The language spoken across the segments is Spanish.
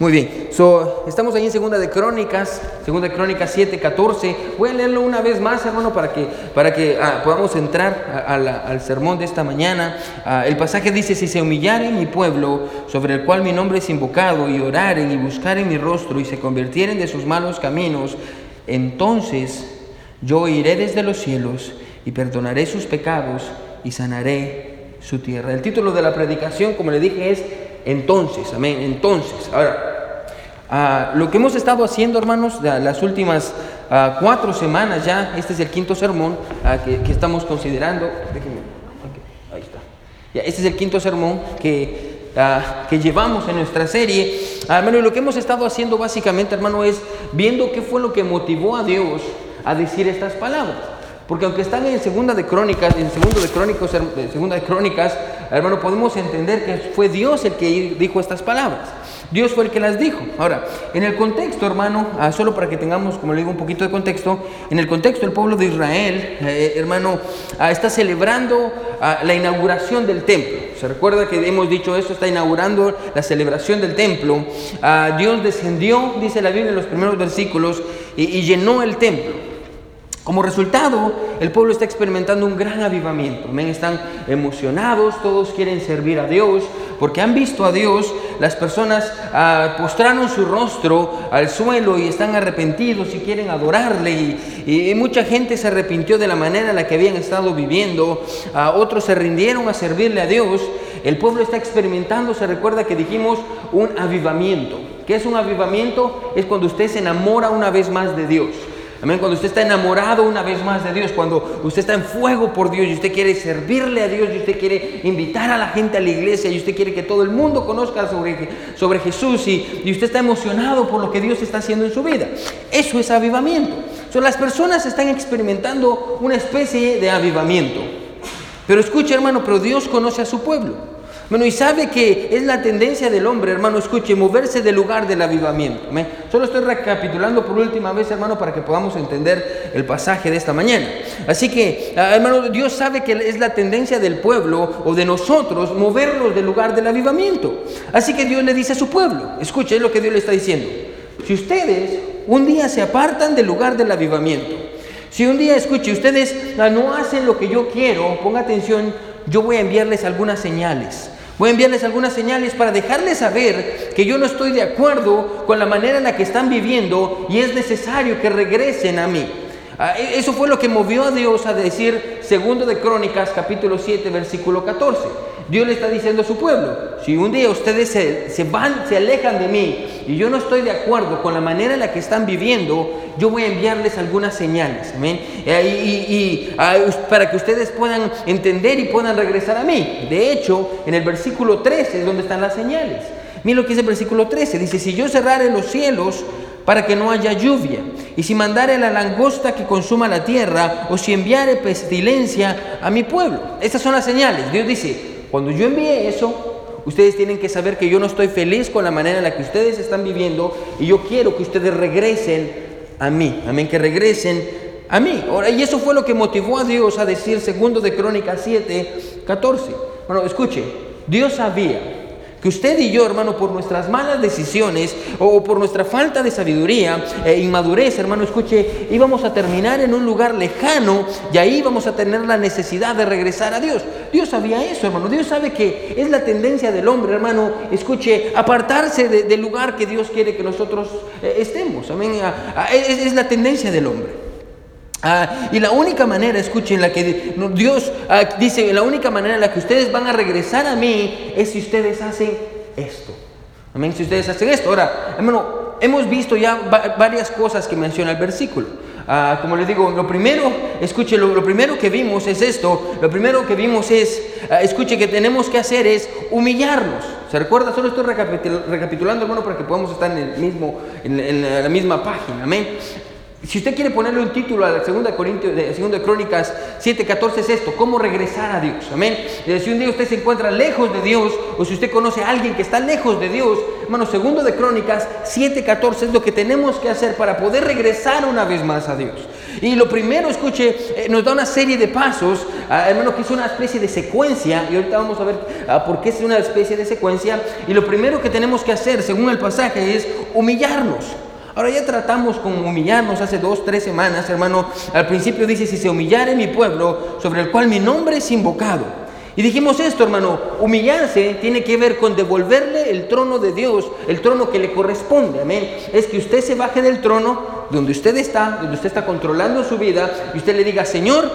Muy bien, so, estamos ahí en Segunda de Crónicas, Segunda de Crónicas 7, 14. Voy a leerlo una vez más, hermano, para que, para que ah, podamos entrar al sermón de esta mañana. Ah, el pasaje dice, si se humillare mi pueblo, sobre el cual mi nombre es invocado, y oraren y buscaren mi rostro, y se convirtieren de sus malos caminos, entonces yo iré desde los cielos y perdonaré sus pecados y sanaré su tierra. El título de la predicación, como le dije, es entonces, amén, entonces. Ahora, Ah, lo que hemos estado haciendo, hermanos, las últimas ah, cuatro semanas ya, este es el quinto sermón ah, que, estamos considerando. ahí está. este es el quinto sermón que, que llevamos en nuestra serie. hermano, lo que hemos estado haciendo básicamente, hermano, es viendo qué fue lo que motivó a Dios a decir estas palabras. Porque aunque están en segunda de crónicas, en segundo de crónicas, segunda de crónicas, hermano, podemos entender que fue Dios el que dijo estas palabras. Dios fue el que las dijo. Ahora, en el contexto, hermano, ah, solo para que tengamos, como le digo, un poquito de contexto, en el contexto el pueblo de Israel, eh, hermano, ah, está celebrando ah, la inauguración del templo. Se recuerda que hemos dicho eso, está inaugurando la celebración del templo. Dios descendió, dice la Biblia en los primeros versículos, y llenó el templo. Como resultado, el pueblo está experimentando un gran avivamiento. Están emocionados, todos quieren servir a Dios, porque han visto a Dios. Las personas ah, postraron su rostro al suelo y están arrepentidos y quieren adorarle. Y, mucha gente se arrepintió de la manera en la que habían estado viviendo. Ah, otros se rindieron a servirle a Dios. El pueblo está experimentando, se recuerda que dijimos, un avivamiento. ¿Qué es un avivamiento? Es cuando usted se enamora una vez más de Dios. Amén. Cuando usted está enamorado una vez más de Dios, cuando usted está en fuego por Dios y usted quiere servirle a Dios y usted quiere invitar a la gente a la iglesia y usted quiere que todo el mundo conozca sobre, Jesús y, y usted está emocionado por lo que Dios está haciendo en su vida. Eso es avivamiento. So, las personas están experimentando una especie de avivamiento. Pero escuche hermano, pero Dios conoce a su pueblo. Bueno, y sabe que es la tendencia del hombre, hermano, escuche, moverse del lugar del avivamiento. Solo estoy recapitulando por última vez, hermano, para que podamos entender el pasaje de esta mañana. Así que, ah, hermano, Dios sabe que es la tendencia del pueblo o de nosotros movernos del lugar del avivamiento. Así que Dios le dice a su pueblo, escuche, es lo que Dios le está diciendo. Si ustedes un día se apartan del lugar del avivamiento, si un día, escuche, ustedes ah, no hacen lo que yo quiero, ponga atención, yo voy a enviarles algunas señales. Voy a enviarles algunas señales para dejarles saber que yo no estoy de acuerdo con la manera en la que están viviendo y es necesario que regresen a mí. Ah, e, eso fue lo que movió a Dios a decir, segundo de Crónicas, capítulo 7, versículo 14. Dios le está diciendo a su pueblo, si un día ustedes se, van, se alejan de mí y yo no estoy de acuerdo con la manera en la que están viviendo, yo voy a enviarles algunas señales, amén, eh, y, ah, para que ustedes puedan entender y puedan regresar a mí. De hecho, en el versículo 13 es donde están las señales. Miren lo que dice el versículo 13, dice, si yo cerrare los cielos para que no haya lluvia, y si mandare la langosta que consuma la tierra, o si enviare pestilencia a mi pueblo. Estas son las señales. Dios dice, cuando yo envíe eso, ustedes tienen que saber que yo no estoy feliz con la manera en la que ustedes están viviendo y yo quiero que ustedes regresen a mí. Amén, que regresen a mí. y eso fue lo que motivó a Dios a decir, segundo de Crónicas 7, 14. Bueno, escuche, Dios sabía que usted y yo, hermano, por nuestras malas decisiones o por nuestra falta de sabiduría e inmadurez, hermano, escuche, íbamos a terminar en un lugar lejano y ahí vamos a tener la necesidad de regresar a Dios. Dios sabía eso, hermano. Dios sabe que es la tendencia del hombre, hermano, escuche, apartarse del lugar que Dios quiere que nosotros eh, estemos. Amén. es la tendencia del hombre. Ah, y la única manera, escuchen, la que Dios ah, dice, la única manera en la que ustedes van a regresar a mí es si ustedes hacen esto. Amén, si ustedes hacen esto. Ahora, hermano, hemos visto ya varias cosas que menciona el versículo. Ah, como les digo, lo primero, escuche, lo, primero que vimos es esto. Lo primero que vimos es, escuche, que tenemos que hacer es humillarnos. ¿Se recuerda? Solo estoy recapitulando, hermano, para que podamos estar en, el mismo, en, en la misma página. Amén. Si usted quiere ponerle un título a la segunda, Corintios, de, segunda Crónicas 7:14 es esto, cómo regresar a Dios. Amén. Eh, si un día usted se encuentra lejos de Dios o si usted conoce a alguien que está lejos de Dios, hermano, segundo de Crónicas 7:14 es lo que tenemos que hacer para poder regresar una vez más a Dios. Y lo primero, escuche, eh, nos da una serie de pasos, ah, hermano, que es una especie de secuencia, y ahorita vamos a ver ah, por qué es una especie de secuencia. Y lo primero que tenemos que hacer, según el pasaje, es humillarnos. Ahora ya tratamos con humillarnos hace dos, tres semanas, hermano. Al principio dice, si se humillare mi pueblo, sobre el cual mi nombre es invocado. Y dijimos esto, hermano, humillarse tiene que ver con devolverle el trono de Dios, el trono que le corresponde, amén. Es que usted se baje del trono donde usted está, donde usted está controlando su vida, y usted le diga, Señor,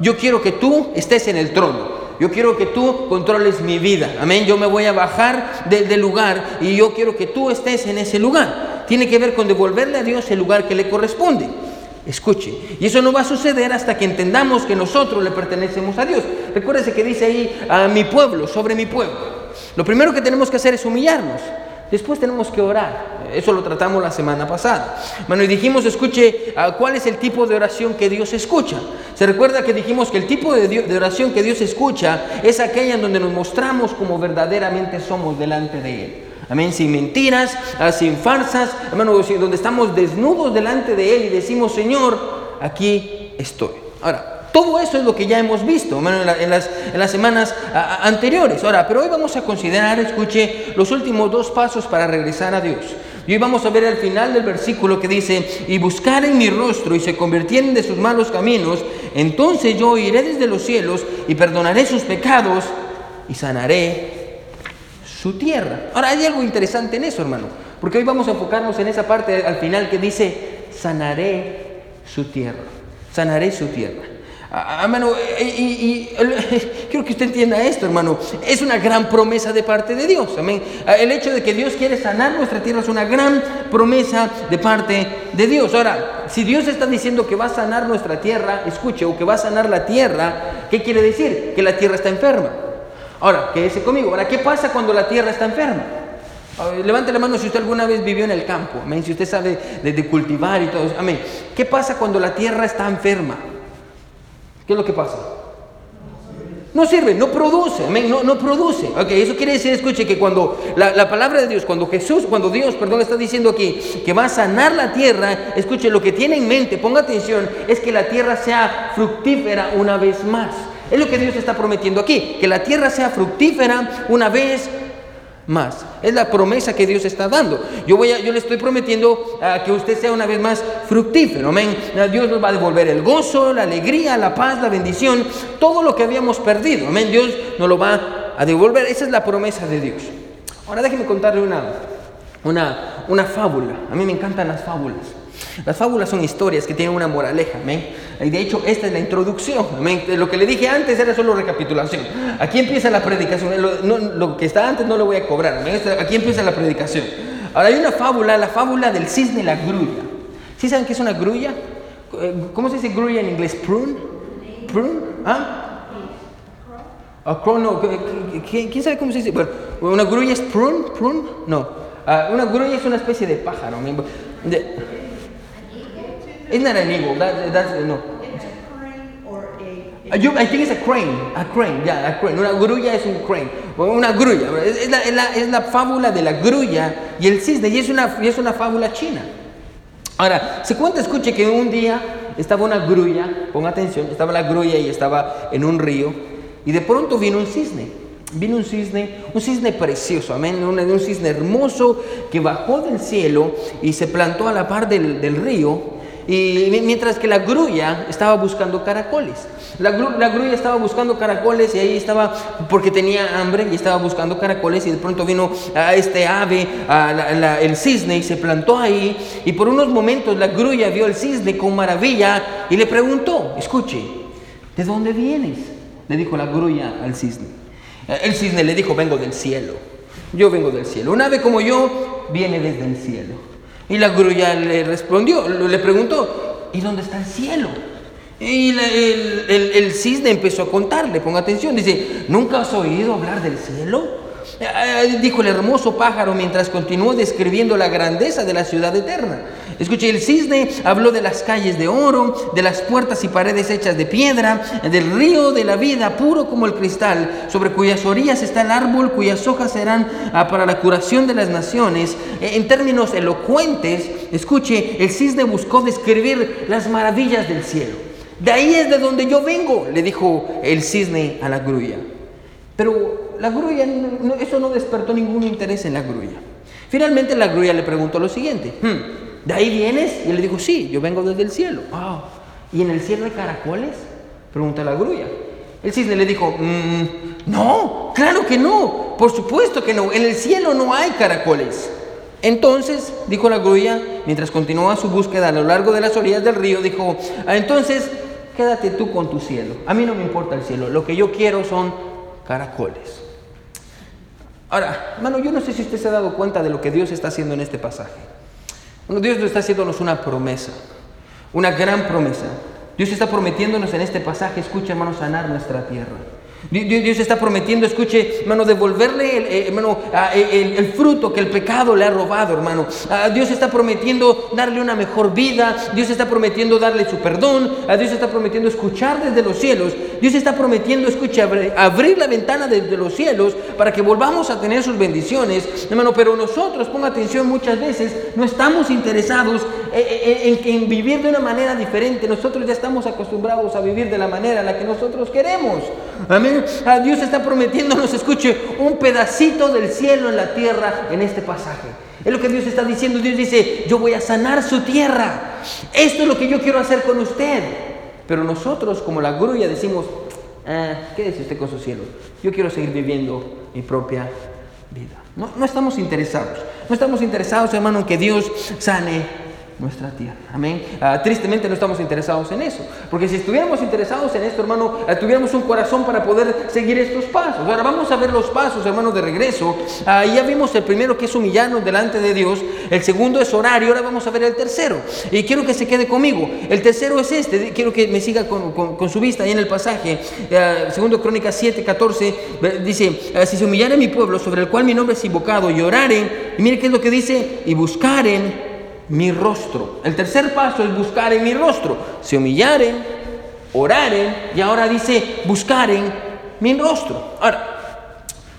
yo quiero que tú estés en el trono. Yo quiero que tú controles mi vida. Amén. Yo me voy a bajar del lugar y yo quiero que tú estés en ese lugar tiene que ver con devolverle a Dios el lugar que le corresponde. Escuche, y eso no va a suceder hasta que entendamos que nosotros le pertenecemos a Dios. Recuérdese que dice ahí a mi pueblo, sobre mi pueblo. Lo primero que tenemos que hacer es humillarnos. Después tenemos que orar. Eso lo tratamos la semana pasada. Bueno, y dijimos, escuche, ah, ¿cuál es el tipo de oración que Dios escucha? Se recuerda que dijimos que el tipo de, de oración que Dios escucha es aquella en donde nos mostramos como verdaderamente somos delante de Él. Amén, sin mentiras, ah, sin farsas, hermano, donde estamos desnudos delante de Él y decimos, Señor, aquí estoy. Ahora, todo eso es lo que ya hemos visto hermano, en, en, las, semanas anteriores. Ahora, pero hoy vamos a considerar, escuche, los últimos dos pasos para regresar a Dios. Y hoy vamos a ver al final del versículo que dice, y buscar en mi rostro y se convirtieren de sus malos caminos, entonces yo iré desde los cielos y perdonaré sus pecados y sanaré su tierra. Ahora, hay algo interesante en eso, hermano, porque hoy vamos a enfocarnos en esa parte al final que dice, sanaré su tierra, sanaré su tierra. Hermano, y, quiero que usted entienda esto, hermano. Es una gran promesa de parte de Dios. Amén. El hecho de que Dios quiere sanar nuestra tierra es una gran promesa de parte de Dios. Ahora, si Dios está diciendo que va a sanar nuestra tierra, escuche, o que va a sanar la tierra, ¿qué quiere decir? Que la tierra está enferma. Ahora, quédese conmigo. Ahora, ¿qué pasa cuando la tierra está enferma? Levante la mano si usted alguna vez vivió en el campo. Amén. Si usted sabe de, cultivar y todo. Amén. ¿Qué pasa cuando la tierra está enferma? ¿Qué es lo que pasa? No sirve, no produce, amén, no, no produce. Ok, eso quiere decir, escuche, que cuando la, la, palabra de Dios, cuando Jesús, cuando Dios, perdón, está diciendo aquí que va a sanar la tierra, escuche, lo que tiene en mente, ponga atención, es que la tierra sea fructífera una vez más. Es lo que Dios está prometiendo aquí, que la tierra sea fructífera una vez más. Es la promesa que Dios está dando. Yo, voy yo le estoy prometiendo a que usted sea una vez más fructífero. Amén. Dios nos va a devolver el gozo, la alegría, la paz, la bendición, todo lo que habíamos perdido. Amén. Dios nos lo va a devolver. Esa es la promesa de Dios. Ahora déjeme contarle una, una, una fábula. A mí me encantan las fábulas. Las fábulas son historias que tienen una moraleja, amén. Y de hecho, esta es la introducción, amén. Lo que le dije antes era solo recapitulación. Aquí empieza la predicación. Lo, que está antes no lo voy a cobrar, amén. Aquí empieza la predicación. Ahora hay una fábula, la fábula del cisne y la grulla. ¿Sí saben qué es una grulla? Eh, ¿Cómo se dice grulla en inglés? Prune. Prune. ¿Ah? no. ¿Quién sabe cómo se dice? Bueno, una grulla es prune, prune, no. Ah, una grulla es una especie de pájaro. De, Isn't that eagle? That, that's, no. I think it's a crane, a crane, yeah, a crane. Una grulla es un crane, una grulla. Es la, es, la, es la, fábula de la grulla y el cisne, y es, una, y es una fábula china. Ahora, se cuenta, escuche, que un día estaba una grulla, ponga atención, estaba la grulla y estaba en un río, y de pronto vino un cisne. Vino un cisne, un cisne precioso, amén, un, un cisne hermoso que bajó del cielo y se plantó a la par del, del río y mientras que la grulla estaba buscando caracoles. La, grulla estaba buscando caracoles y ahí estaba porque tenía hambre y estaba buscando caracoles y de pronto vino a este ave, el cisne y se plantó ahí y por unos momentos la grulla vio al cisne con maravilla y le preguntó, escuche, ¿de dónde vienes? Le dijo la grulla al cisne. El cisne le dijo, vengo del cielo. Yo vengo del cielo. Un ave como yo viene desde el cielo. Y la grulla le respondió, le preguntó, ¿y dónde está el cielo? Y el, cisne empezó a contarle, ponga atención, dice, ¿nunca has oído hablar del cielo? Eh, dijo el hermoso pájaro mientras continuó describiendo la grandeza de la ciudad eterna. Escuche, el cisne habló de las calles de oro, de las puertas y paredes hechas de piedra, del río de la vida puro como el cristal, sobre cuyas orillas está el árbol, cuyas hojas serán ah, para la curación de las naciones. Eh, en términos elocuentes, escuche, el cisne buscó describir las maravillas del cielo. De ahí es de donde yo vengo, le dijo el cisne a la grulla. Pero la grulla, eso no despertó ningún interés en la grulla. Finalmente la grulla le preguntó lo siguiente. Hmm, ¿de ahí vienes? Y él le dijo, sí, yo vengo desde el cielo. Ah, ¿y en el cielo hay caracoles? Pregunta la grulla. El cisne le dijo, mm, no, claro que no, por supuesto que no, en el cielo no hay caracoles. Entonces, dijo la grulla, mientras continuaba su búsqueda a lo largo de las orillas del río, dijo, ah, entonces quédate tú con tu cielo, a mí no me importa el cielo, lo que yo quiero son caracoles. Ahora, hermano, yo no sé si usted se ha dado cuenta de lo que Dios está haciendo en este pasaje. Dios está haciéndonos una promesa, una gran promesa. Dios está prometiéndonos en este pasaje, escucha hermano, sanar nuestra tierra. Dios está prometiendo, escuche, hermano, devolverle el, eh, hermano, el, fruto que el pecado le ha robado, hermano. Dios está prometiendo darle una mejor vida. Dios está prometiendo darle su perdón. Dios está prometiendo escuchar desde los cielos. Dios está prometiendo, escuche, abrir la ventana desde los cielos para que volvamos a tener sus bendiciones, hermano. Pero nosotros, ponga atención, muchas veces no estamos interesados en, en vivir de una manera diferente. Nosotros ya estamos acostumbrados a vivir de la manera en la que nosotros queremos. Amén. Dios está prometiéndonos, escuche, un pedacito del cielo en la tierra en este pasaje. Es lo que Dios está diciendo. Dios dice, yo voy a sanar su tierra. Esto es lo que yo quiero hacer con usted. Pero nosotros, como la grulla, decimos, ah, quédese usted con su cielo. Yo quiero seguir viviendo mi propia vida. No, no estamos interesados. No estamos interesados, hermano, en que Dios sane nuestra tierra. Amén. Ah, tristemente no estamos interesados en eso. Porque si estuviéramos interesados en esto, hermano, ah, tuviéramos un corazón para poder seguir estos pasos. Ahora vamos a ver los pasos, hermano, de regreso. Ah, ya vimos el primero que es humillarnos delante de Dios. El segundo es orar y ahora vamos a ver el tercero. Y quiero que se quede conmigo. El tercero es este. Quiero que me siga con, su vista ahí en el pasaje. segundo Crónicas 7, 14. Dice, si se humillare mi pueblo sobre el cual mi nombre es invocado y oraren. Y mire qué es lo que dice. Y buscaren mi rostro. El tercer paso es buscar en mi rostro. Se humillaren, oraren y ahora dice buscaren mi rostro. Ahora,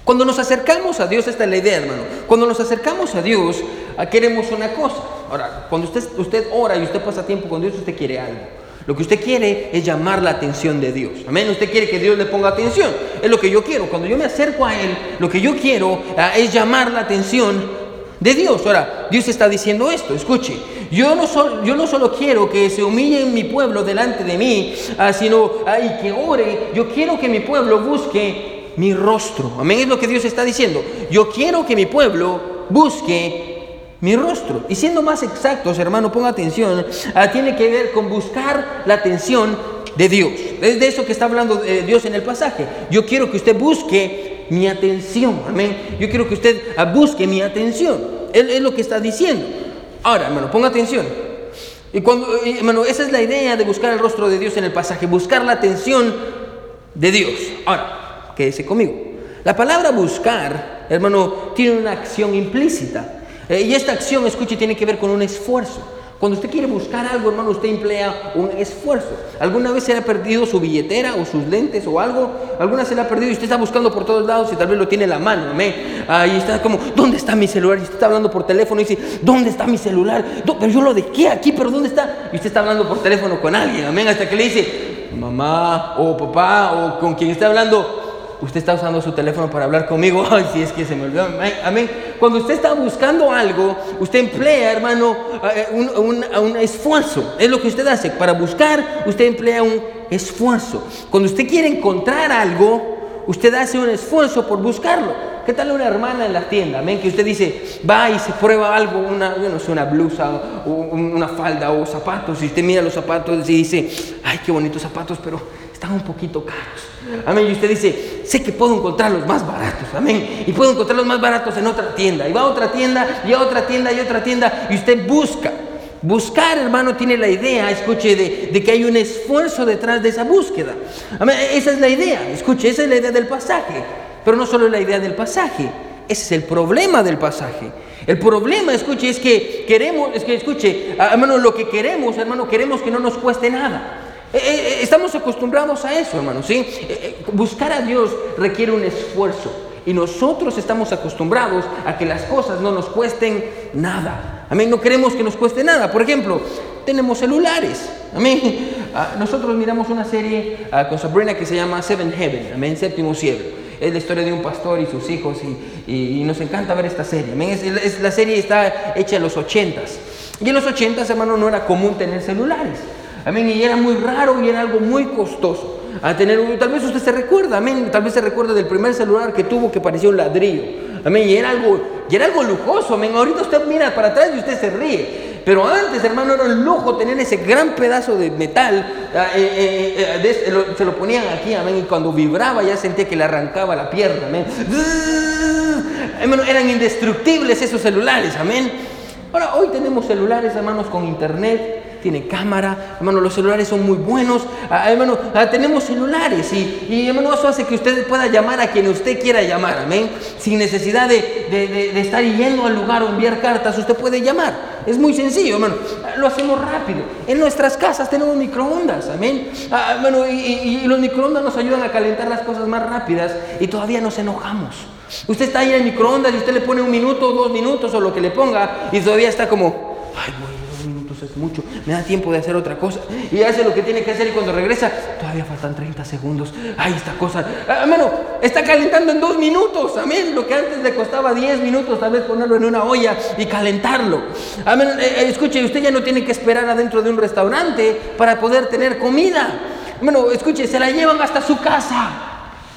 cuando nos acercamos a Dios, esta es la idea, hermano. Cuando nos acercamos a Dios, ah, queremos una cosa. Ahora, cuando usted, usted ora y usted pasa tiempo con Dios, usted quiere algo. Lo que usted quiere es llamar la atención de Dios. Amén. Usted quiere que Dios le ponga atención. Es lo que yo quiero. Cuando yo me acerco a Él, lo que yo quiero ah, es llamar la atención de Dios. Ahora, Dios está diciendo esto, escuche, yo no, yo no solo quiero que se humille mi pueblo delante de mí, ah, sino y que ore, yo quiero que mi pueblo busque mi rostro. Amén, es lo que Dios está diciendo. Yo quiero que mi pueblo busque mi rostro. Y siendo más exactos, hermano, ponga atención, ah, tiene que ver con buscar la atención de Dios. Es de eso que está hablando eh, Dios en el pasaje. Yo quiero que usted busque mi atención. Amén. Yo quiero que usted busque mi atención. Él es lo que está diciendo. Ahora, hermano, ponga atención. Y cuando, hermano, esa es la idea de buscar el rostro de Dios en el pasaje, buscar la atención de Dios. Ahora, quédese conmigo. La palabra buscar, hermano, tiene una acción implícita. Eh, y esta acción, escuche, tiene que ver con un esfuerzo. Cuando usted quiere buscar algo, hermano, usted emplea un esfuerzo. ¿Alguna vez se le ha perdido su billetera o sus lentes o algo? ¿Alguna se le ha perdido y usted está buscando por todos lados y tal vez lo tiene en la mano? Amén. Ahí está como, ¿dónde está mi celular? Y usted está hablando por teléfono y dice, ¿dónde está mi celular? Pero yo lo dejé aquí, pero ¿dónde está? Y usted está hablando por teléfono con alguien, amén, hasta que le dice, mamá o papá o con quien está hablando, usted está usando su teléfono para hablar conmigo, ay, si es que se me olvidó, amén. Cuando usted está buscando algo, usted emplea, hermano, eh, un, esfuerzo. Es lo que usted hace. Para buscar, usted emplea un esfuerzo. Cuando usted quiere encontrar algo, usted hace un esfuerzo por buscarlo. ¿Qué tal una hermana en la tienda? Amén, que usted dice, va y se prueba algo, una, yo una blusa, una falda o zapatos, y usted mira los zapatos y dice, ay, qué bonitos zapatos, pero están un poquito caros. Amén. Y usted dice, sé que puedo encontrar los más baratos. Amén. Y puedo encontrar los más baratos en otra tienda. Y va a otra tienda, y a otra tienda, y a otra tienda. Y usted busca. Buscar, hermano, tiene la idea, escuche, de, que hay un esfuerzo detrás de esa búsqueda. Amén. Esa es la idea, escuche, esa es la idea del pasaje. Pero no solo la idea del pasaje. Ese es el problema del pasaje. El problema, escuche, es que queremos, es que escuche, hermano, lo que queremos, hermano, queremos que no nos cueste nada. Eh, eh, eh, estamos acostumbrados a eso, hermano, ¿sí? buscar a Dios requiere un esfuerzo y nosotros estamos acostumbrados a que las cosas no nos cuesten nada. Amén, no queremos que nos cueste nada. Por ejemplo, tenemos celulares. Amén. Ah, nosotros miramos una serie ah, con Sabrina que se llama Seven Heaven, amén, séptimo cielo. Es la historia de un pastor y sus hijos y, nos encanta ver esta serie. Amén. Es, la serie está hecha en los ochentas. Y en los ochentas, hermano, no era común tener celulares. Amén. Y era muy raro y era algo muy costoso. A tener, tal vez usted se recuerda, amén. Tal vez se recuerda del primer celular que tuvo que parecía un ladrillo. Amén. Y era algo, y era algo lujoso, amén. Ahorita usted mira para atrás y usted se ríe. Pero antes, hermano, era un lujo tener ese gran pedazo de metal. Ah, eh, eh, eh, se lo ponían aquí, amén. Y cuando vibraba ya sentía que le arrancaba la pierna, amén. Hermano, eran indestructibles esos celulares, amén. Ahora, hoy tenemos celulares, hermanos, con internet tiene cámara, hermano, los celulares son muy buenos, ah, hermano, ah, tenemos celulares y, y, hermano, eso hace que usted pueda llamar a quien usted quiera llamar, amén, sin necesidad de, de, estar yendo al lugar o enviar cartas, usted puede llamar, es muy sencillo, hermano, lo hacemos rápido, en nuestras casas tenemos microondas, amén, ah, hermano, y, y los microondas nos ayudan a calentar las cosas más rápidas y todavía nos enojamos. Usted está ahí en el microondas y usted le pone un minuto, dos minutos o lo que le ponga y todavía está como, ay, es mucho, me da tiempo de hacer otra cosa. Y hace lo que tiene que hacer y cuando regresa, todavía faltan 30 segundos. Ay, esta cosa, hermano, ah, está calentando en dos minutos, amén. Lo que antes le costaba 10 minutos, tal vez ponerlo en una olla y calentarlo. Amén. Eh, eh, escuche, usted ya no tiene que esperar adentro de un restaurante para poder tener comida. Bueno, escuche, se la llevan hasta su casa.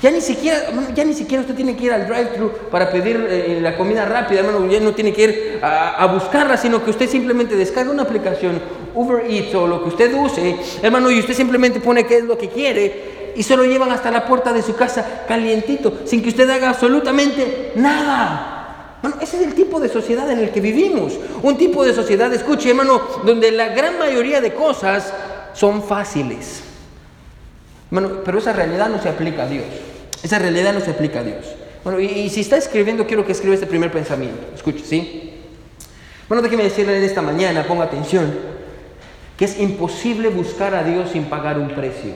Ya ni siquiera, ya ni siquiera usted tiene que ir al drive-thru para pedir eh, la comida rápida, hermano, ya no tiene que ir a, buscarla, sino que usted simplemente descarga una aplicación, Uber Eats o lo que usted use, hermano, y usted simplemente pone qué es lo que quiere y se lo llevan hasta la puerta de su casa calientito, sin que usted haga absolutamente nada. Bueno, ese es el tipo de sociedad en el que vivimos. Un tipo de sociedad, escuche hermano, donde la gran mayoría de cosas son fáciles. Bueno, pero esa realidad no se aplica a Dios. Esa realidad no se aplica a Dios. Bueno, y, si está escribiendo, quiero que escriba este primer pensamiento. Escuche, ¿sí? Bueno, déjeme decirle en esta mañana, ponga atención, que es imposible buscar a Dios sin pagar un precio.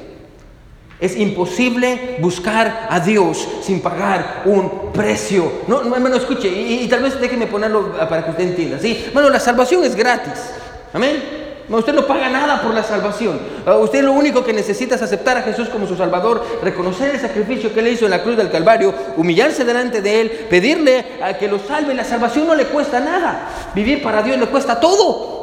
Es imposible buscar a Dios sin pagar un precio. No, hermano, escuche, y, y, tal vez déjeme ponerlo para que usted entienda. ¿sí? Bueno, la salvación es gratis. Amén. Usted no paga nada por la salvación. Ah, usted lo único que necesita es aceptar a Jesús como su Salvador, reconocer el sacrificio que él hizo en la cruz del Calvario, humillarse delante de Él, pedirle a que lo salve. La salvación no le cuesta nada. Vivir para Dios le cuesta todo.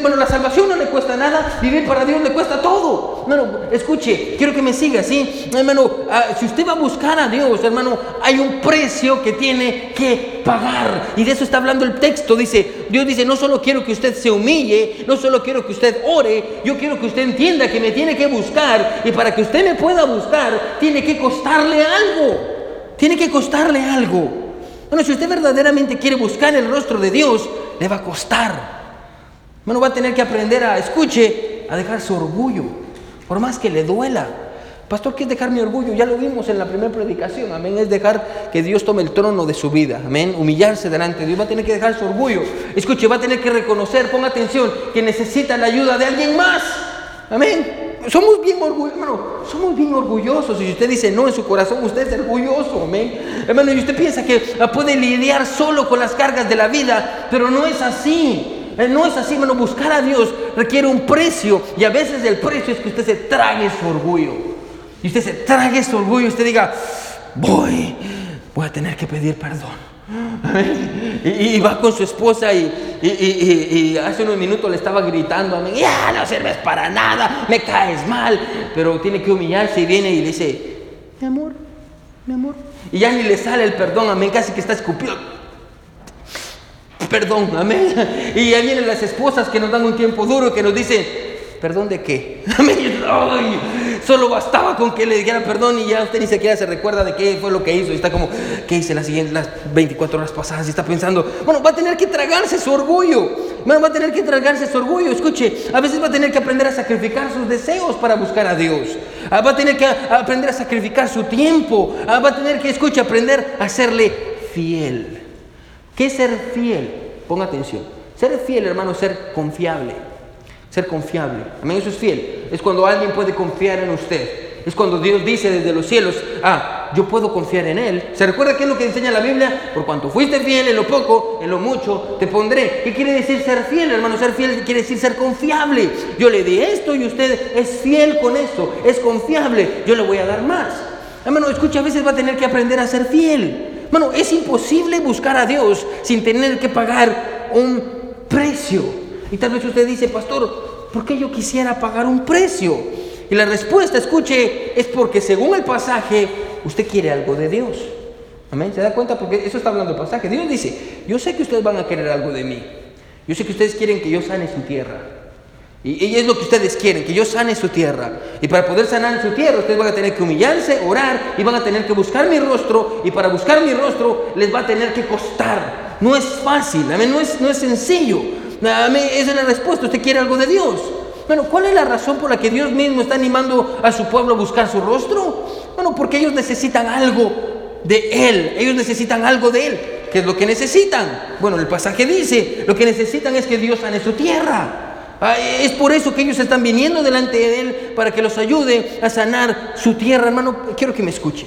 Bueno, la salvación no le cuesta nada, vivir para Dios le cuesta todo. Hermano, escuche, quiero que me siga, ¿sí? Hermano, ah, si usted va a buscar a Dios, hermano, hay un precio que tiene que pagar. Y de eso está hablando el texto. Dice, Dios dice, no solo quiero que usted se humille, no solo quiero que usted ore, yo quiero que usted entienda que me tiene que buscar. Y para que usted me pueda buscar, tiene que costarle algo. Tiene que costarle algo. Bueno, si usted verdaderamente quiere buscar el rostro de Dios, le va a costar. Bueno, va a tener que aprender a, escuche, a dejar su orgullo, por más que le duela. Pastor, ¿qué es dejar mi orgullo? Ya lo vimos en la primera predicación, amén. Es dejar que Dios tome el trono de su vida, amén. Humillarse delante de Dios, va a tener que dejar su orgullo. Escuche, va a tener que reconocer, ponga atención, que necesita la ayuda de alguien más, amén. Somos bien orgullosos, hermano, somos bien orgullosos. Y si usted dice no en su corazón, usted es orgulloso, amén. Hermano, y usted piensa que puede lidiar solo con las cargas de la vida, pero no es así. Eh, no es así, hermano. Buscar a Dios requiere un precio. Y a veces el precio es que usted se trague su orgullo. Y usted se trague su orgullo y usted diga, voy, voy a tener que pedir perdón. Y, va con su esposa y, hace unos minutos le estaba gritando, ya no sirves para nada, me caes mal. Pero tiene que humillarse y viene y dice, mi amor, mi amor. Y ya ni le sale el perdón, amén, casi que está escupido perdón, amén. Y ya vienen las esposas que nos dan un tiempo duro, que nos dicen, ¿perdón de qué? Amén. Solo bastaba con que le dijera perdón y ya usted ni siquiera se recuerda de qué fue lo que hizo. Y está como, ¿qué hice las siguientes, las 24 horas pasadas? Y está pensando, bueno, va a tener que tragarse su orgullo. Va a tener que tragarse su orgullo. Escuche, a veces va a tener que aprender a sacrificar sus deseos para buscar a Dios. Ah, va a tener que aprender a sacrificar su tiempo. Ah, va a tener que, escuche, aprender a hacerle fiel. ¿Qué es ser fiel? Ponga atención. Ser fiel, hermano, ser confiable. Ser confiable. Amén, eso es fiel. Es cuando alguien puede confiar en usted. Es cuando Dios dice desde los cielos, ah, yo puedo confiar en Él. ¿Se recuerda qué es lo que enseña la Biblia? Por cuanto fuiste fiel en lo poco, en lo mucho, te pondré. ¿Qué quiere decir ser fiel, hermano? Ser fiel quiere decir ser confiable. Yo le di esto y usted es fiel con esto, es confiable. Yo le voy a dar más. Hermano, escucha, a veces va a tener que aprender a ser fiel. Hermano, es imposible buscar a Dios sin tener que pagar un precio. Y tal vez usted dice, pastor, ¿por qué yo quisiera pagar un precio? Y la respuesta, escuche, es porque según el pasaje, usted quiere algo de Dios. Amén. ¿Se da cuenta? Porque eso está hablando el pasaje. Dios dice, yo sé que ustedes van a querer algo de mí. Yo sé que ustedes quieren que yo sane su tierra. Y, y, es lo que ustedes quieren, que yo sane su tierra. Y para poder sanar su tierra, ustedes van a tener que humillarse, orar y van a tener que buscar mi rostro. Y para buscar mi rostro les va a tener que costar. No es fácil, amén. No es, no es sencillo. Esa es la respuesta. Usted quiere algo de Dios. Bueno, ¿cuál es la razón por la que Dios mismo está animando a su pueblo a buscar su rostro? Bueno, porque ellos necesitan algo de Él, ellos necesitan algo de Él. ¿Qué es lo que necesitan? Bueno, el pasaje dice, lo que necesitan es que Dios sane su tierra. Es por eso que ellos están viniendo delante de Él para que los ayude a sanar su tierra. Hermano, quiero que me escuche.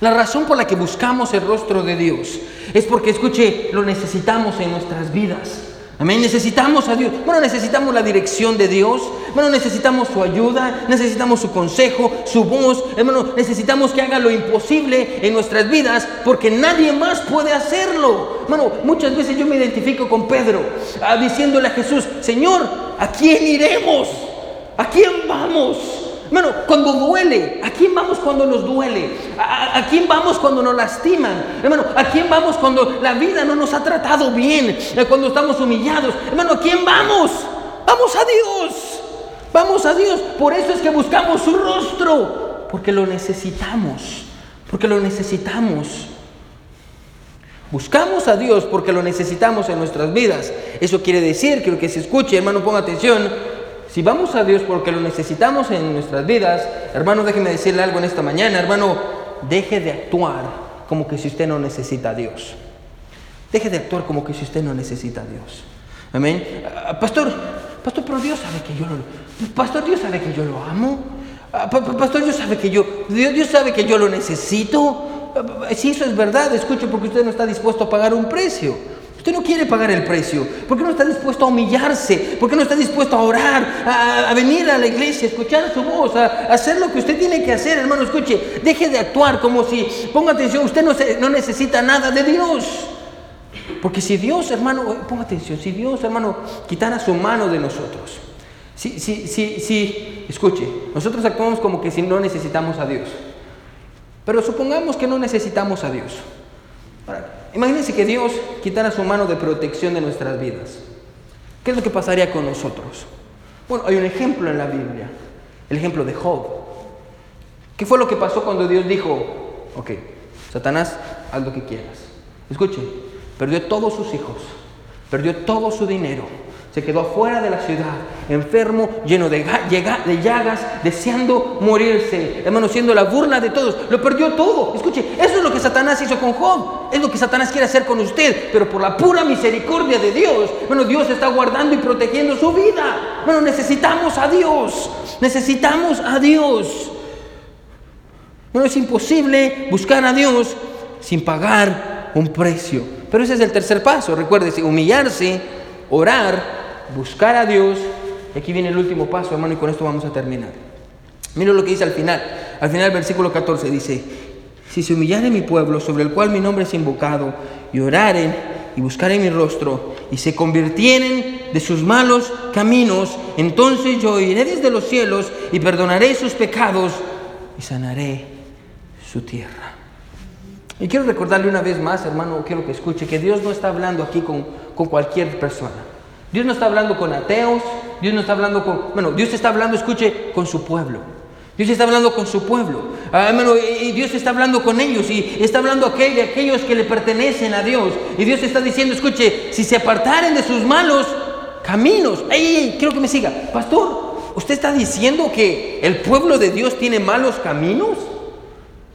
La razón por la que buscamos el rostro de Dios es porque, escuche, lo necesitamos en nuestras vidas. Amén. Necesitamos a Dios. Bueno, necesitamos la dirección de Dios. Bueno, necesitamos su ayuda. Necesitamos su consejo, su voz. Hermano, necesitamos que haga lo imposible en nuestras vidas porque nadie más puede hacerlo. Bueno, muchas veces yo me identifico con Pedro ah, diciéndole a Jesús, Señor, ¿a quién iremos? ¿A quién vamos? Bueno, cuando duele, ¿a quién vamos cuando nos duele? ¿A, quién vamos cuando nos lastiman? Hermano, ¿a quién vamos cuando la vida no nos ha tratado bien? Eh, cuando estamos humillados. Hermano, ¿a quién vamos? Vamos a Dios. Vamos a Dios. Por eso es que buscamos su rostro. Porque lo necesitamos. Porque lo necesitamos. Buscamos a Dios porque lo necesitamos en nuestras vidas. Eso quiere decir, quiero que se escuche, hermano, ponga atención, si vamos a Dios porque lo necesitamos en nuestras vidas, hermano, déjeme decirle algo en esta mañana, hermano, deje de actuar como que si usted no necesita a Dios. Deje de actuar como que si usted no necesita a Dios. Amén. Ah, pastor, pastor, pero Dios sabe que yo lo, pastor, Dios sabe que yo lo amo. Ah, pastor, Dios sabe que yo, Dios, Dios sabe que yo lo necesito. Ah, si eso es verdad, escuche porque usted no está dispuesto a pagar un precio. Usted no quiere pagar el precio. ¿Por qué no está dispuesto a humillarse? ¿Por qué no está dispuesto a orar, a, venir a la iglesia, a escuchar su voz, a, hacer lo que usted tiene que hacer, hermano? Escuche, deje de actuar como si, ponga atención, usted no, no necesita nada de Dios. Porque si Dios, hermano, ponga atención, si Dios, hermano, quitara su mano de nosotros, si, si, si, si, escuche, nosotros actuamos como que si no necesitamos a Dios. Pero supongamos que no necesitamos a Dios. Imagínense que Dios quitara su mano de protección de nuestras vidas. ¿Qué es lo que pasaría con nosotros? Bueno, hay un ejemplo en la Biblia, el ejemplo de Job. ¿Qué fue lo que pasó cuando Dios dijo, ok, Satanás, haz lo que quieras? Escuchen, perdió todos sus hijos, perdió todo su dinero, se quedó afuera de la ciudad, enfermo, lleno de, llagas, deseando morirse, hermano, siendo la burla de todos. Lo perdió todo. Escuche, eso es lo que Satanás hizo con Job. Es lo que Satanás quiere hacer con usted. Pero por la pura misericordia de Dios, bueno, Dios está guardando y protegiendo su vida. Bueno, necesitamos a Dios. Necesitamos a Dios. Bueno, es imposible buscar a Dios sin pagar un precio. Pero ese es el tercer paso. Recuérdese, humillarse, orar buscar a Dios. Y aquí viene el último paso, hermano, y con esto vamos a terminar. Mira lo que dice al final. Al final del versículo 14 dice, si se humillare mi pueblo, sobre el cual mi nombre es invocado, y oraren y buscaren mi rostro, y se convirtieren de sus malos caminos, entonces yo iré desde los cielos y perdonaré sus pecados y sanaré su tierra. Y quiero recordarle una vez más, hermano, quiero que escuche, que Dios no está hablando aquí con, con cualquier persona. Dios no está hablando con ateos, Dios no está hablando con, bueno, Dios está hablando, escuche, con su pueblo. Dios está hablando con su pueblo. Ah, y Dios está hablando con ellos y está hablando de aquellos que le pertenecen a Dios. Y Dios está diciendo, escuche, si se apartaren de sus malos caminos. ¡Ey, ey, quiero que me siga! Pastor, ¿usted está diciendo que el pueblo de Dios tiene malos caminos?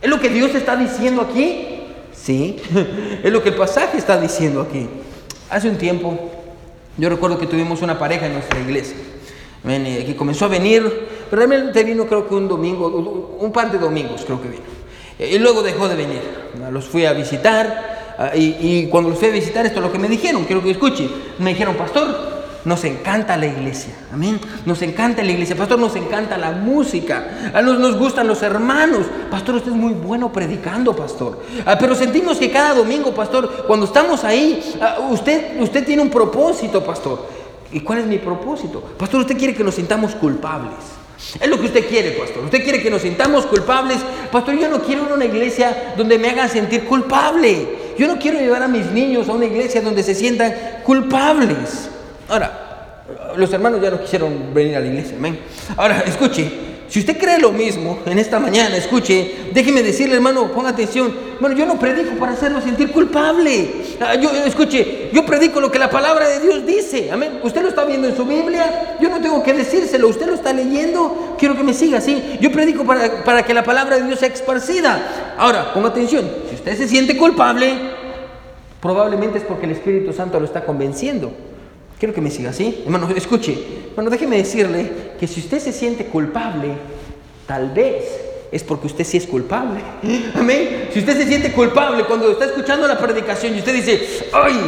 ¿Es lo que Dios está diciendo aquí? Sí, es lo que el pasaje está diciendo aquí. Hace un tiempo, yo recuerdo que tuvimos una pareja en nuestra iglesia, eh, que comenzó a venir, pero realmente vino creo que un domingo, un par de domingos creo que vino. Eh, y luego dejó de venir. Los fui a visitar ah, y, cuando los fui a visitar, esto es lo que me dijeron, quiero que escuche. Me dijeron, pastor, nos encanta la iglesia, amén. Nos encanta la iglesia, pastor, nos encanta la música, a nos, gustan los hermanos. Pastor, usted es muy bueno predicando, pastor. Ah, pero sentimos que cada domingo, pastor, cuando estamos ahí, ah, usted, usted tiene un propósito, pastor. ¿Y cuál es mi propósito? Pastor, usted quiere que nos sintamos culpables. Es lo que usted quiere, pastor. Usted quiere que nos sintamos culpables. Pastor, yo no quiero una iglesia donde me hagan sentir culpable. Yo no quiero llevar a mis niños a una iglesia donde se sientan culpables. Ahora, los hermanos ya no quisieron venir a la iglesia, amén. Ahora, escuche, si usted cree lo mismo en esta mañana, escuche, déjeme decirle, hermano, ponga atención. Bueno, yo no predico para hacerlo sentir culpable. Ah, yo, escuche, yo predico lo que la palabra de Dios dice. Amén. Usted lo está viendo en su Biblia. Yo no tengo que decírselo. Usted lo está leyendo. Quiero que me siga así. Yo predico para, para que la palabra de Dios sea esparcida. Ahora, ponga atención. Si usted se siente culpable, probablemente es porque el Espíritu Santo lo está convenciendo. Quiero que me siga así. Hermano, escuche. Bueno, déjeme decirle que si usted se siente culpable, tal vez es porque usted sí es culpable. Amén. Si usted se siente culpable cuando está escuchando la predicación y usted dice, ay,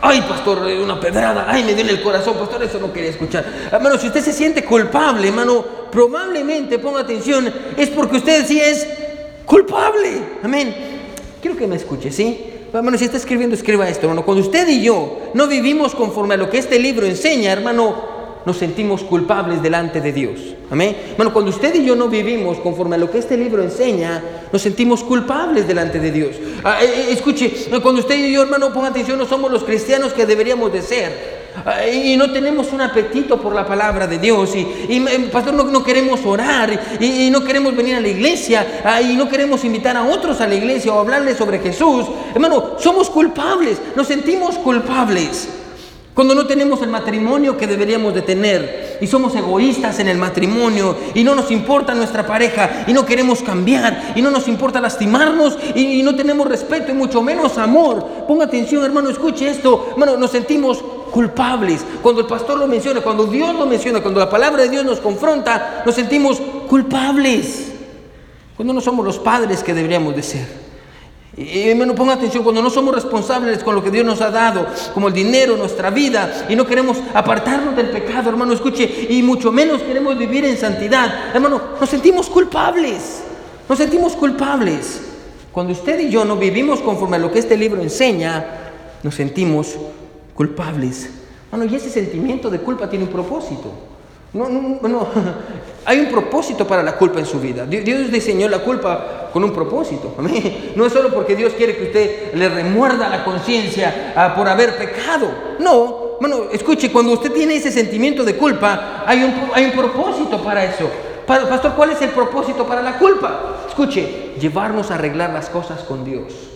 ay, pastor, una pedrada, ay, me dio en el corazón, pastor, eso no quería escuchar. Hermano, si usted se siente culpable, hermano, probablemente, ponga atención, es porque usted sí es culpable. Amén. Quiero que me escuche, ¿sí? Hermano, si está escribiendo, escriba esto, hermano. Cuando usted y yo no vivimos conforme a lo que este libro enseña, hermano, nos sentimos culpables delante de Dios. Amén. Hermano, cuando usted y yo no vivimos conforme a lo que este libro enseña, nos sentimos culpables delante de Dios. Ah, eh, eh, escuche, cuando usted y yo, hermano, ponga atención, no somos los cristianos que deberíamos de ser. Y no tenemos un apetito por la palabra de Dios. Y, pastor, no, queremos orar. Y, no queremos venir a la iglesia. Y no queremos invitar a otros a la iglesia o hablarles sobre Jesús. Hermano, somos culpables. Nos sentimos culpables. Cuando no tenemos el matrimonio que deberíamos de tener y somos egoístas en el matrimonio y no nos importa nuestra pareja y no queremos cambiar y no nos importa lastimarnos y, y no tenemos respeto y mucho menos amor. Ponga atención hermano, escuche esto. Hermano, nos sentimos culpables. Cuando el pastor lo menciona, cuando Dios lo menciona, cuando la palabra de Dios nos confronta, nos sentimos culpables. Cuando no somos los padres que deberíamos de ser. Y no ponga atención, cuando no somos responsables con lo que Dios nos ha dado, como el dinero, nuestra vida, y no queremos apartarnos del pecado, hermano, escuche, y mucho menos queremos vivir en santidad, hermano, nos sentimos culpables, nos sentimos culpables. Cuando usted y yo no vivimos conforme a lo que este libro enseña, nos sentimos culpables. Bueno, y ese sentimiento de culpa tiene un propósito. No, no, no, hay un propósito para la culpa en su vida. Dios diseñó la culpa con un propósito. No es solo porque Dios quiere que usted le remuerda la conciencia ah, por haber pecado. No, bueno, escuche, cuando usted tiene ese sentimiento de culpa, hay un, hay un propósito para eso. Pastor, ¿cuál es el propósito para la culpa? Escuche, llevarnos a arreglar las cosas con Dios.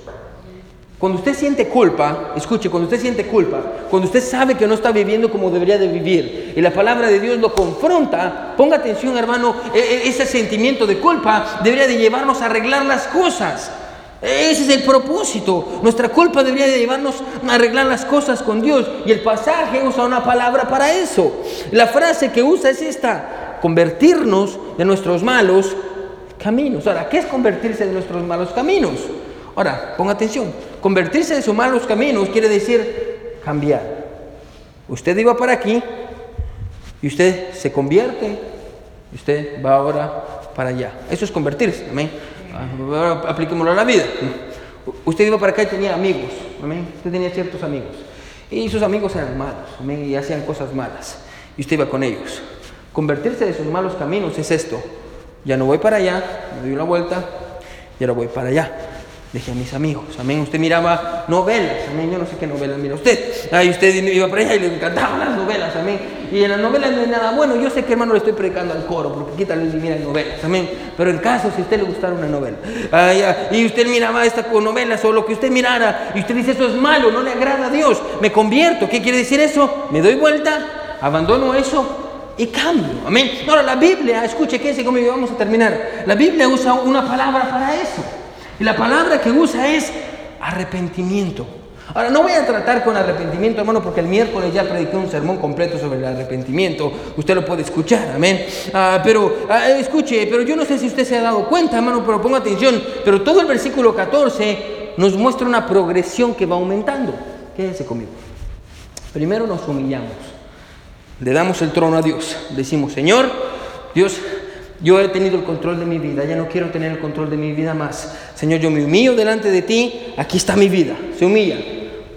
Cuando usted siente culpa, escuche, cuando usted siente culpa, cuando usted sabe que no está viviendo como debería de vivir y la palabra de Dios lo confronta, ponga atención hermano, e, e, ese sentimiento de culpa debería de llevarnos a arreglar las cosas. Ese es el propósito. Nuestra culpa debería de llevarnos a arreglar las cosas con Dios. Y el pasaje usa una palabra para eso. La frase que usa es esta, convertirnos de nuestros malos caminos. Ahora, ¿qué es convertirse de nuestros malos caminos? Ahora, ponga atención. Convertirse de sus malos caminos quiere decir cambiar. Usted iba para aquí y usted se convierte y usted va ahora para allá. Eso es convertirse. Amén. Apliquémoslo a la vida. Usted iba para acá y tenía amigos. Amén. Usted tenía ciertos amigos. Y sus amigos eran malos. Amén. Y hacían cosas malas. Y usted iba con ellos. Convertirse de sus malos caminos es esto. Ya no voy para allá, me doy una vuelta y ahora voy para allá dejé a mis amigos. Amén. Usted miraba novelas. Amén. Yo no sé qué novelas mira usted. Ahí usted iba para allá y le encantaban las novelas. Amén. Y en las novelas no hay nada bueno. Yo sé que hermano le estoy predicando al coro porque quítale y mira novelas. Amén. Pero en caso si a usted le gustara una novela y usted miraba esta con novelas o lo que usted mirara y usted dice eso es malo, no le agrada a Dios, me convierto. ¿Qué quiere decir eso? Me doy vuelta, abandono eso y cambio. Amén. Ahora, la Biblia, escuche que ese vamos a terminar. La Biblia usa una palabra para eso. Y la palabra que usa es Arrepentimiento. Ahora, no voy a tratar con arrepentimiento, hermano, porque el miércoles ya prediqué un sermón completo sobre el arrepentimiento. Usted lo puede escuchar, amén. Ah, pero, ah, escuche, pero yo no sé si usted se ha dado cuenta, hermano, pero ponga atención. Pero todo el versículo 14 nos muestra una progresión que va aumentando. Quédese conmigo. Primero nos humillamos. Le damos el trono a Dios. Decimos, Señor, Dios, yo he tenido el control de mi vida, ya no quiero tener el control de mi vida más. Señor, yo me humillo delante de ti, aquí está mi vida. Se humilla.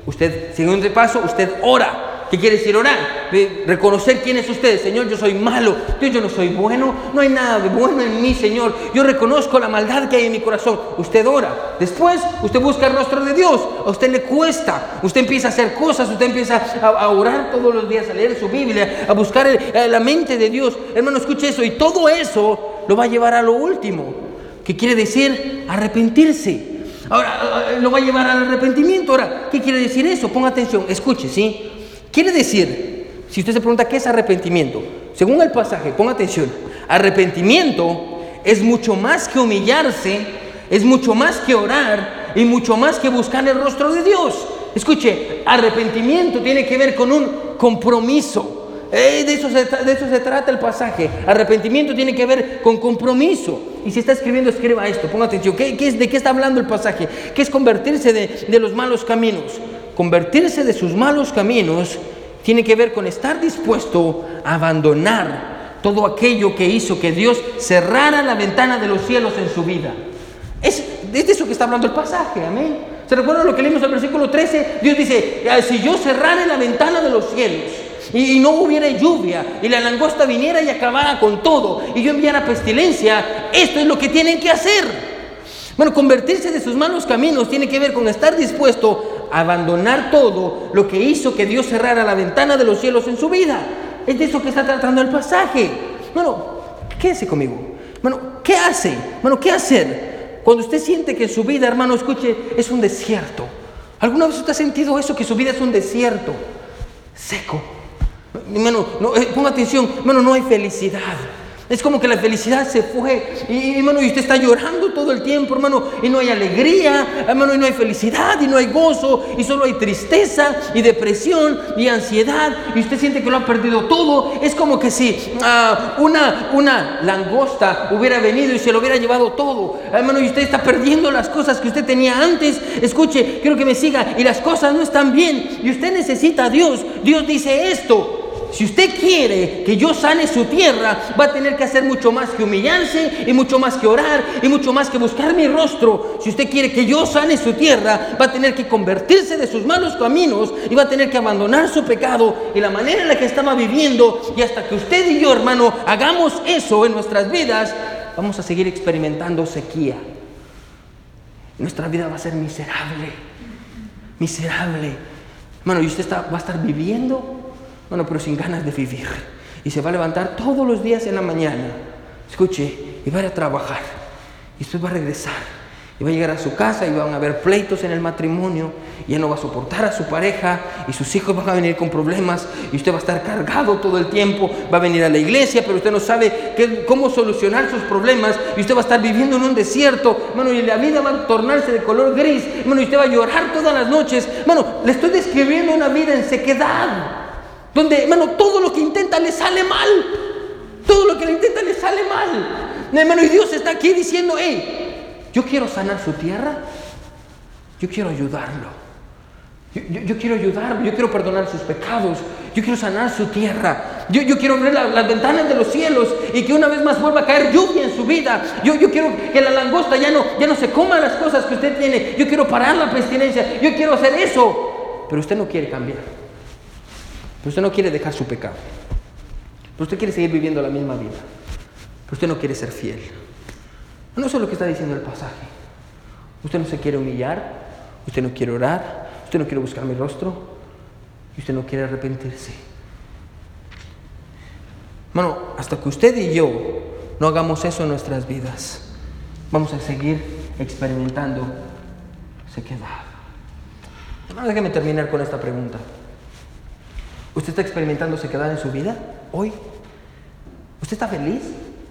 Usted, segundo paso, usted ora. ¿Qué quiere decir orar? Reconocer quién es usted. Señor, yo soy malo. Yo no soy bueno. No hay nada de bueno en mí, Señor. Yo reconozco la maldad que hay en mi corazón. Usted ora. Después, usted busca el rostro de Dios. A usted le cuesta. Usted empieza a hacer cosas. Usted empieza a, orar todos los días, a leer su Biblia, a buscar la mente de Dios. Hermano, escuche eso. Y todo eso lo va a llevar a lo último. ¿Qué quiere decir? Arrepentirse. Ahora, lo va a llevar al arrepentimiento. Ahora, ¿qué quiere decir eso? Ponga atención, escuche, ¿sí? Quiere decir, si usted se pregunta qué es arrepentimiento, según el pasaje, ponga atención, arrepentimiento es mucho más que humillarse, es mucho más que orar y mucho más que buscar el rostro de Dios. Escuche, arrepentimiento tiene que ver con un compromiso. Eh, de, eso se, trata el pasaje. Arrepentimiento tiene que ver con compromiso. Y si está escribiendo, escriba esto. Ponga atención. ¿Qué, es, ¿De qué está hablando el pasaje? ¿Qué es convertirse de, de los malos caminos? Convertirse de sus malos caminos tiene que ver con estar dispuesto a abandonar todo aquello que hizo que Dios cerrara la ventana de los cielos en su vida. Es, de eso que está hablando el pasaje, amén. ¿Se recuerda lo que leímos el versículo 13? Dios dice, ah, si yo cerrara la ventana de los cielos, y, no hubiera lluvia y la langosta viniera y acabara con todo y yo enviara pestilencia, esto es lo que tienen que hacer. Bueno, convertirse de sus malos caminos tiene que ver con estar dispuesto abandonar todo lo que hizo que Dios cerrara la ventana de los cielos en su vida. Es de eso que está tratando el pasaje. Bueno, quédese conmigo. Bueno, ¿qué hace? Bueno, ¿qué hacer? Cuando usted siente que su vida, hermano, escuche, es un desierto. ¿Alguna vez usted ha sentido eso, que su vida es un desierto seco? Hermano, no, eh, ponga atención, hermano, no hay felicidad. Es como que la felicidad se fue y, hermano, y usted está llorando todo el tiempo, hermano, y no hay alegría, hermano, y no hay felicidad, y no hay gozo, y solo hay tristeza, y depresión, y ansiedad, y usted siente que lo ha perdido todo. Es como que si ah, una, una langosta hubiera venido y se lo hubiera llevado todo, hermano, y usted está perdiendo las cosas que usted tenía antes. Escuche, quiero que me siga, y las cosas no están bien, y usted necesita a Dios. Dios dice esto, si usted quiere que yo sane su tierra, va a tener que hacer mucho más que humillarse y mucho más que orar y mucho más que buscar mi rostro. Si usted quiere que yo sane su tierra, va a tener que convertirse de sus malos caminos y va a tener que abandonar su pecado y la manera en la que estaba viviendo. Y hasta que usted y yo, hermano, hagamos eso en nuestras vidas, vamos a seguir experimentando sequía. Nuestra vida va a ser miserable, miserable. Hermano, y usted va a estar viviendo bueno, pero sin ganas de vivir. Y se va a levantar todos los días en la mañana, escuche, y va a ir a trabajar. Y usted va a regresar. Y va a llegar a su casa y van a haber pleitos en el matrimonio. Y ya no va a soportar a su pareja. Y sus hijos van a venir con problemas. Y usted va a estar cargado todo el tiempo. Va a venir a la iglesia, pero usted no sabe cómo solucionar sus problemas. Y usted va a estar viviendo en un desierto. Bueno, y la vida va a tornarse de color gris. Bueno, y usted va a llorar todas las noches. Bueno, le estoy describiendo una vida en sequedad. Donde, hermano, todo lo que intenta le sale mal. Todo lo que le intenta le sale mal. Hermano, y Dios está aquí diciendo, hey, yo quiero sanar su tierra. Yo quiero ayudarlo. Yo, quiero ayudarlo, yo quiero perdonar sus pecados, yo quiero sanar su tierra, yo, quiero abrir las ventanas de los cielos y que una vez más vuelva a caer lluvia en su vida. Yo, quiero que la langosta ya no, ya no se coma las cosas que usted tiene, yo quiero parar la pestilencia, yo quiero hacer eso, pero usted no quiere cambiar usted no quiere dejar su pecado. Pero usted quiere seguir viviendo la misma vida. Pero usted no quiere ser fiel. No es lo que está diciendo el pasaje. Usted no se quiere humillar, usted no quiere orar, usted no quiere buscar mi rostro y usted no quiere arrepentirse. Bueno, hasta que usted y yo no hagamos eso en nuestras vidas, vamos a seguir experimentando sequedad. Hermano, déjeme terminar con esta pregunta. ¿Usted está experimentando sequedad en su vida hoy? ¿Usted está feliz?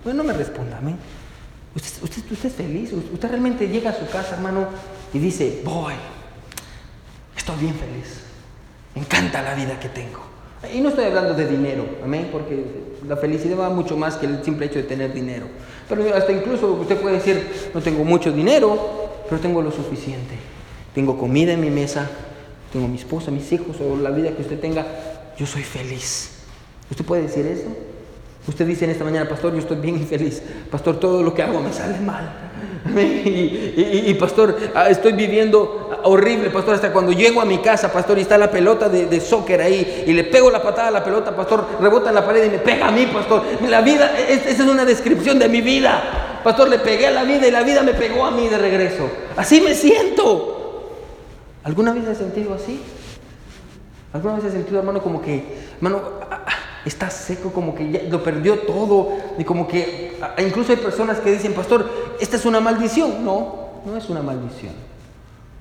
Pues no me responda, mí. ¿Usted, usted, usted es feliz? ¿Usted realmente llega a su casa, hermano, y dice, voy, estoy bien feliz. Me encanta la vida que tengo. Y no estoy hablando de dinero, amén, porque la felicidad va mucho más que el simple hecho de tener dinero. Pero hasta incluso usted puede decir, no tengo mucho dinero, pero tengo lo suficiente. Tengo comida en mi mesa, tengo mi esposa, mis hijos, o la vida que usted tenga, yo soy feliz. ¿Usted puede decir eso? Usted dice en esta mañana, pastor, yo estoy bien y feliz. Pastor, todo lo que hago me sale mal. Y, pastor, ah, estoy viviendo horrible, pastor, hasta cuando llego a mi casa, pastor, y está la pelota de, soccer ahí, y le pego la patada a la pelota, pastor, rebota en la pared y me pega a mí, pastor. La vida, esa es una descripción de mi vida. Pastor, le pegué a la vida y la vida me pegó a mí de regreso. Así me siento. ¿Alguna vez has sentido así? ¿Alguna vez has sentido, hermano, como que, hermano, está seco, como que lo perdió todo, y como que incluso hay personas que dicen, pastor, esta es una maldición. No, no es una maldición.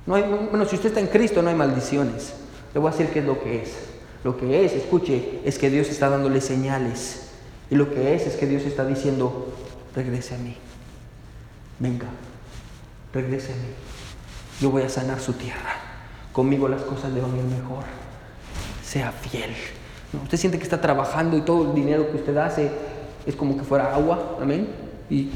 No hay, bueno, si usted está en Cristo no hay maldiciones. Le voy a decir qué es lo que es. Lo que es, escuche, es que Dios está dándole señales. Y lo que es es que Dios está diciendo, regrese a mí. Venga, regrese a mí. Yo voy a sanar su tierra. Conmigo las cosas le van a ir mejor. Sea fiel. Usted siente que está trabajando y todo el dinero que usted hace es como que fuera agua, amén. ¿Y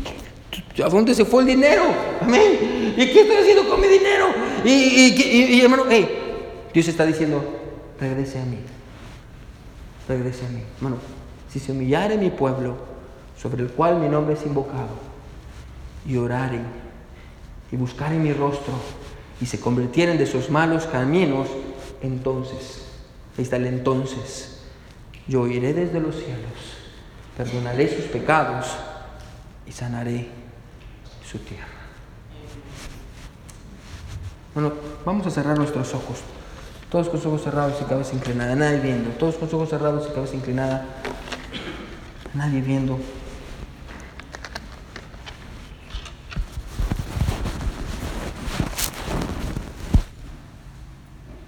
a dónde se fue el dinero? Amén. ¿Y qué estoy haciendo con mi dinero? Y, hermano, Dios está diciendo, regrese a mí. Regrese a mí. Hermano, si se humillare mi pueblo, sobre el cual mi nombre es invocado, y oraren y buscaren mi rostro y se convirtieren de sus malos caminos, entonces, ahí el entonces, yo iré desde los cielos, perdonaré sus pecados y sanaré su tierra. Bueno, vamos a cerrar nuestros ojos. Todos con los ojos cerrados y cabeza inclinada, nadie viendo. Todos con los ojos cerrados y cabeza inclinada, nadie viendo.